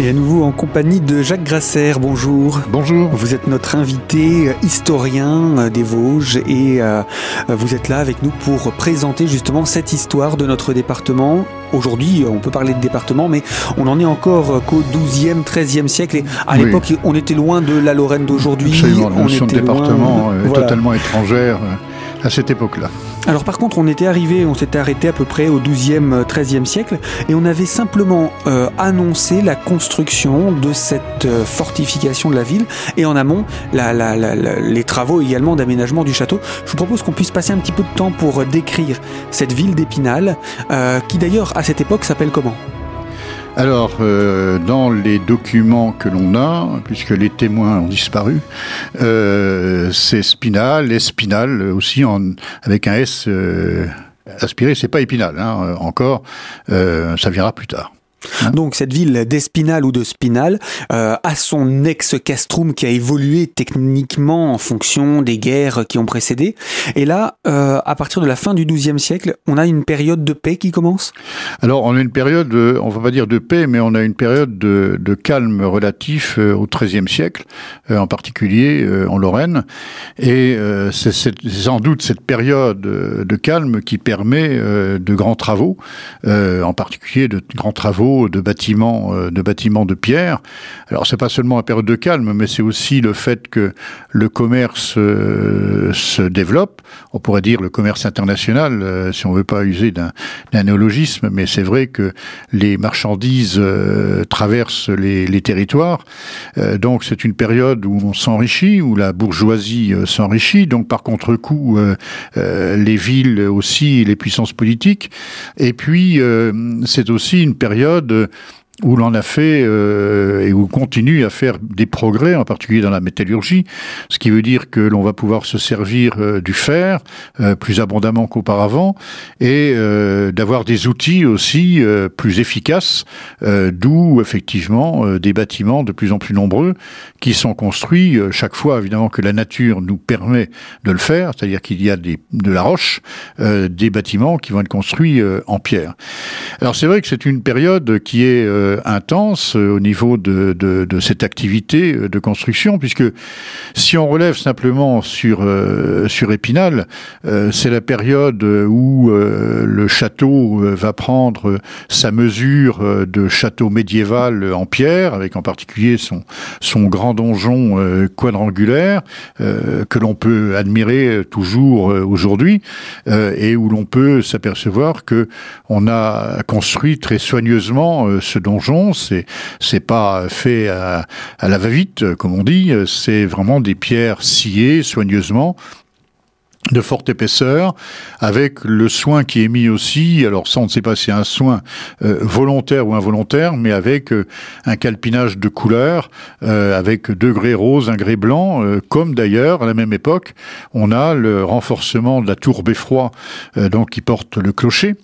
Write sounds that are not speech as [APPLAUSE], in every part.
Et à nouveau en compagnie de Jacques Grasser, bonjour. Bonjour. Vous êtes notre invité euh, historien euh, des Vosges et euh, vous êtes là avec nous pour présenter justement cette histoire de notre département. Aujourd'hui, on peut parler de département, mais on n'en est encore qu'au 12e, 13e siècle. Et à l'époque, on était loin de la Lorraine d'aujourd'hui. La notion de département est totalement étrangère à cette époque-là. Alors par contre, on était arrivé, on s'était arrêté à peu près au 12e, 13e siècle, et on avait simplement euh, annoncé la construction de cette euh, fortification de la ville, et en amont, la, la, la, les travaux également d'aménagement du château. Je vous propose qu'on puisse passer un petit peu de temps pour décrire cette ville d'Épinal, euh, qui d'ailleurs à cette époque s'appelle comment alors, euh, dans les documents que l'on a, puisque les témoins ont disparu, euh, c'est Spinal, Espinal aussi avec un S euh, aspiré, c'est pas Épinal, hein, encore, ça viendra plus tard. Hein Donc cette ville d'Espinal ou de Spinal euh, a son ex-castrum qui a évolué techniquement en fonction des guerres qui ont précédé. Et là, euh, à partir de la fin du XIIe siècle, on a une période de paix qui commence? Alors on a une période, on va pas dire de paix, mais on a une période de, de calme relatif euh, au XIIIe siècle, euh, en particulier euh, en Lorraine. Et c'est sans doute cette période de calme qui permet de grands travaux, en particulier de grands travaux de bâtiments, euh, de bâtiments de pierre. Alors c'est pas seulement la période de calme, mais c'est aussi le fait que le commerce euh, se développe. On pourrait dire le commerce international, euh, si on veut pas user d'un néologisme, mais c'est vrai que les marchandises traversent les, les territoires. donc c'est une période où on s'enrichit, où la bourgeoisie s'enrichit. Donc par contre-coup, les villes aussi, les puissances politiques. Et puis c'est aussi une période de où l'on a fait euh, et où continue à faire des progrès, en particulier dans la métallurgie, ce qui veut dire que l'on va pouvoir se servir euh, du fer euh, plus abondamment qu'auparavant et d'avoir des outils aussi plus efficaces, d'où effectivement des bâtiments de plus en plus nombreux qui sont construits chaque fois évidemment que la nature nous permet de le faire, c'est-à-dire qu'il y a des, de la roche, des bâtiments qui vont être construits en pierre. Alors c'est vrai que c'est une période qui est euh, intense euh, au niveau de, de, de, cette activité euh, de construction, puisque si on relève simplement sur, sur Épinal, c'est la période où le château va prendre sa mesure de château médiéval en pierre, avec en particulier son, son grand donjon quadrangulaire, que l'on peut admirer toujours aujourd'hui, et où l'on peut s'apercevoir que on a construit très soigneusement ce donjon c'est c'est pas fait à, la va-vite, comme on dit. C'est vraiment des pierres sciées soigneusement de forte épaisseur, avec le soin qui est mis aussi, alors ça on ne sait pas si c'est un soin euh, volontaire ou involontaire, mais avec euh, un calpinage de couleurs, euh, avec deux grès roses, un grès blanc, comme d'ailleurs à la même époque, on a le renforcement de la tour beffroi, donc qui porte le clocher,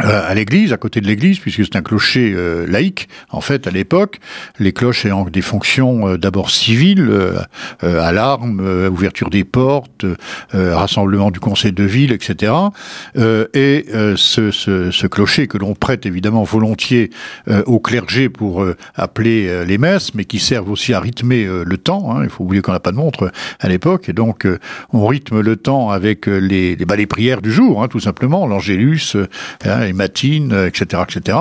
euh, à l'église, à côté de l'église, puisque c'est un clocher euh, laïque, en fait, à l'époque. Les cloches ayant des fonctions euh, d'abord civiles, alarme, ouverture des portes, rassemblement du conseil de ville, etc. et ce, ce, ce, clocher que l'on prête évidemment volontiers au clergé pour appeler les messes, mais qui servent aussi à rythmer le temps. Hein. Il faut oublier qu'on n'a pas de montre à l'époque, et donc on rythme le temps avec les, les, bah, les prières du jour, hein, tout simplement, l'angélus, hein, les matines, etc., etc.,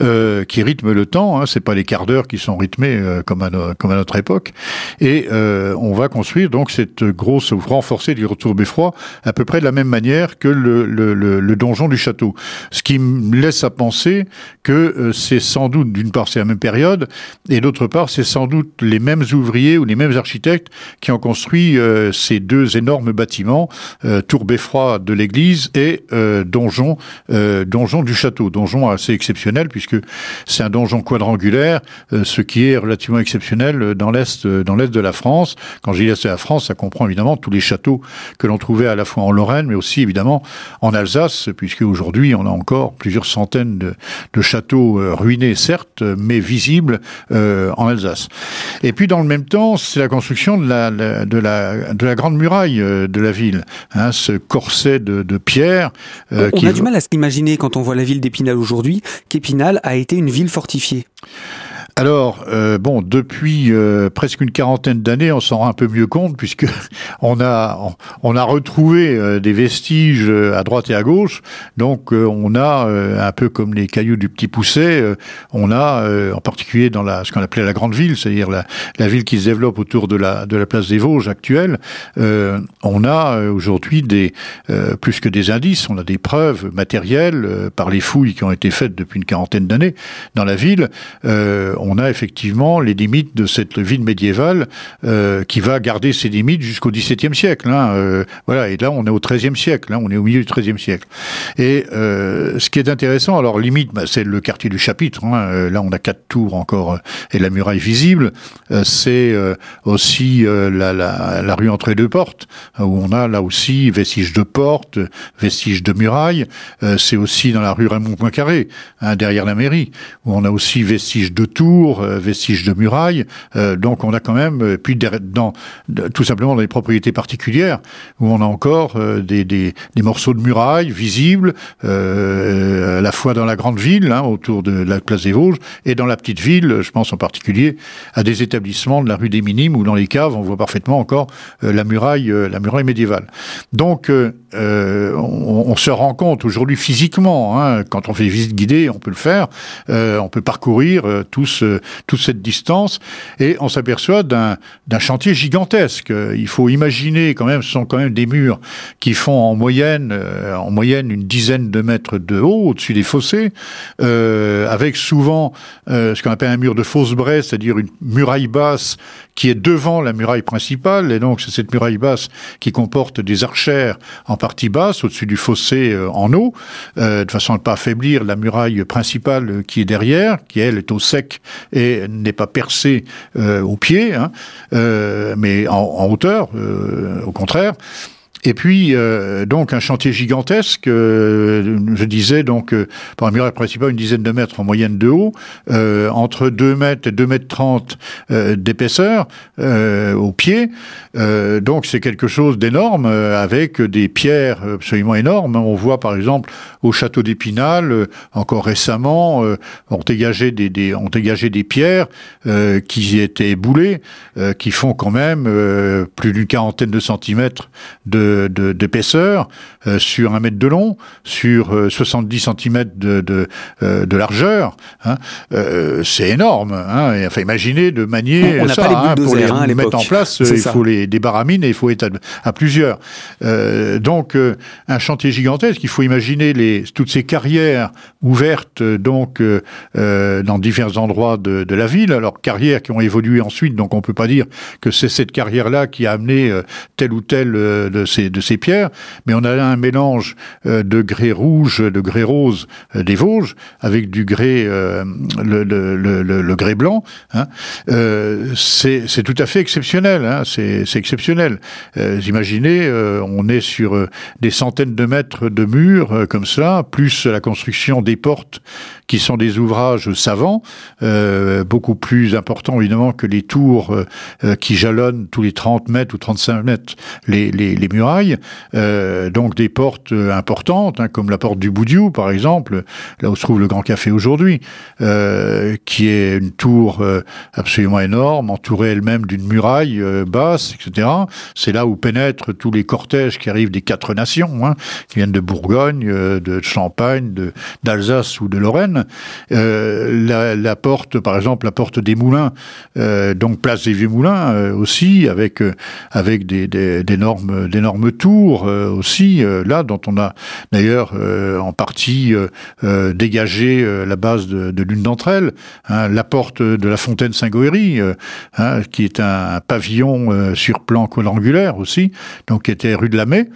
euh, qui rythment le temps. Hein, c'est pas les quarts d'heure qui sont rythmés euh, comme, à notre époque. Et euh, on va construire donc cette grosse renforcée du retour beffroi à peu près de la même manière que le, donjon du château. Ce qui me laisse à penser que euh, c'est sans doute d'une part c'est la même période et d'autre part c'est sans doute les mêmes ouvriers ou les mêmes architectes qui ont construit euh, ces deux énormes bâtiments, tour beffroi de l'église et donjon donjon du château, donjon assez exceptionnel puisque c'est un donjon quadrangulaire, euh, ce qui est relativement exceptionnel dans l'est dans l'est de la France. Quand j'ai l'est de la France, ça comprend évidemment tous les châteaux que l'on trouvait à la fois en Lorraine, mais aussi évidemment en Alsace, puisque aujourd'hui on a encore plusieurs centaines de, de châteaux euh, ruinés certes, mais visibles euh, en Alsace. Et puis dans le même temps, c'est la construction de la, de la de la grande muraille de la ville, hein, ce corset de, de pierre. on qui... a du mal à s'imaginer quand on voit la ville d'Épinal aujourd'hui qu'Épinal a été une ville fortifiée alors, euh, bon, depuis euh, presque une quarantaine d'années, on s'en rend un peu mieux compte puisque [LAUGHS] on a on, a retrouvé euh, des vestiges à droite et à gauche. Donc, on a un peu comme les cailloux du Petit Pousset, on a en particulier dans la ce qu'on appelait la grande ville, c'est-à-dire la, la, ville qui se développe autour de la de la place des Vosges actuelle. on a aujourd'hui des plus que des indices, on a des preuves matérielles par les fouilles qui ont été faites depuis une quarantaine d'années dans la ville a effectivement les limites de cette ville médiévale euh, qui va garder ses limites jusqu'au XVIIe siècle. Hein, euh, voilà, et là on est au XIIIe siècle, là on est au milieu du XIIIe siècle. Et euh, ce qui est intéressant, alors limite, bah, c'est le quartier du chapitre. Hein, là on a quatre tours encore et la muraille visible. c'est aussi la, rue entre les deux portes où on a là aussi vestiges de portes, vestiges de murailles. c'est aussi dans la rue Raymond Poincaré, hein, derrière la mairie, où on a aussi vestiges de tours euh, vestiges de murailles. Euh, donc on a quand même, euh, puis dans, tout simplement dans les propriétés particulières, où on a encore des, des, morceaux de murailles visibles, à la fois dans la grande ville, hein, autour de la place des Vosges, et dans la petite ville, je pense en particulier à des établissements de la rue des Minimes, où dans les caves, on voit parfaitement encore la muraille, la muraille médiévale. Donc on, se rend compte aujourd'hui physiquement, hein, quand on fait des visites guidées, on peut le faire, on peut parcourir tous toute cette distance, et on s'aperçoit d'un chantier gigantesque. Il faut imaginer quand même, ce sont quand même des murs qui font en moyenne, euh, une dizaine de mètres de haut au-dessus des fossés, euh, avec souvent euh, ce qu'on appelle un mur de fausse braie, c'est-à-dire une muraille basse qui est devant la muraille principale, et donc c'est cette muraille basse qui comporte des archères en partie basse, au-dessus du fossé en eau, de façon à ne pas affaiblir la muraille principale qui est derrière, qui elle est au sec et n'est pas percé euh, au pied, hein, euh, mais en, en hauteur, euh, au contraire. Et puis, euh, donc, un chantier gigantesque, euh, je disais, donc, euh, par un muraille principal, une dizaine de mètres en moyenne de haut, entre 2 mètres et 2 mètres 30 d'épaisseur au pied. donc, c'est quelque chose d'énorme, avec des pierres absolument énormes. On voit, par exemple, au château d'Épinal, encore récemment, on, dégagé des, des, on des pierres qui étaient boulées, qui font quand même plus d'une quarantaine de centimètres de d'épaisseur, euh, sur un mètre de long, sur 70 euh, cm de, de, euh, largeur. Hein. c'est énorme. Hein. enfin, imaginez de manier on, ça hein, pour les, hein, mettre en place. il faut les, des baramines et il faut être à, plusieurs. donc, un chantier gigantesque. Il faut imaginer les, toutes ces carrières ouvertes donc dans divers endroits de, de, la ville. Alors, carrières qui ont évolué ensuite. Donc, on peut pas dire que c'est cette carrière-là qui a amené tel ou tel de ces de ces pierres, mais on a un mélange euh, de grès rouge, de grès rose euh, des Vosges, avec du grès, euh, le, le, grès blanc. Hein. c'est tout à fait exceptionnel. Hein. C'est exceptionnel. imaginez, on est sur des centaines de mètres de murs comme ça, plus la construction des portes qui sont des ouvrages savants, beaucoup plus importants évidemment que les tours qui jalonnent tous les 30 mètres ou 35 mètres les, les, les murailles. Euh, donc des portes importantes, hein, comme la porte du Boudiou par exemple, là où se trouve le Grand Café aujourd'hui, euh, qui est une tour euh, absolument énorme, entourée elle-même d'une muraille euh, basse, etc. C'est là où pénètrent tous les cortèges qui arrivent des quatre nations, hein, qui viennent de Bourgogne, de Champagne, d'Alsace ou de Lorraine. Euh, la, porte, par exemple, la porte des Moulins, euh, donc place des Vieux Moulins euh, aussi, avec avec des d'énormes d'énormes tours aussi là dont on a d'ailleurs en partie dégagé la base de, l'une d'entre elles, hein, la porte de la fontaine Saint-Goëry, hein, qui est un, pavillon sur plan quadrangulaire aussi, donc qui était rue de la Mai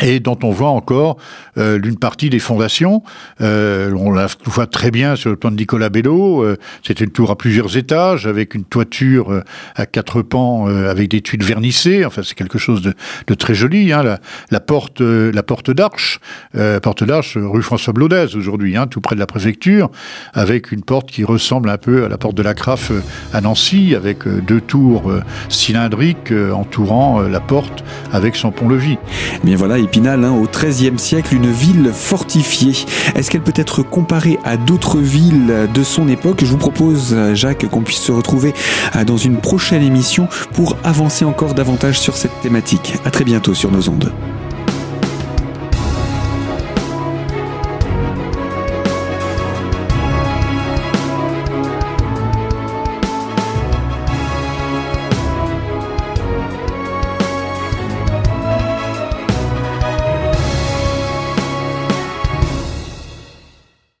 et dont on voit encore euh, l'une partie des fondations. Euh, on la voit très bien sur le plan de Nicolas Bello. Euh, c'est une tour à plusieurs étages avec une toiture euh, à quatre pans avec des tuiles vernissées. Enfin, c'est quelque chose de, de très joli. Hein. La, la, porte, la porte d'Arche, porte d'Arche, rue François Blaudez aujourd'hui, hein, tout près de la préfecture, avec une porte qui ressemble un peu à la porte de la Crafe à Nancy, avec deux tours cylindriques entourant la porte avec son pont-levis. Bien voilà Hein, au XIIIe siècle, une ville fortifiée. Est-ce qu'elle peut être comparée à d'autres villes de son époque? Je vous propose, Jacques, qu'on puisse se retrouver dans une prochaine émission pour avancer encore davantage sur cette thématique. À très bientôt sur nos ondes.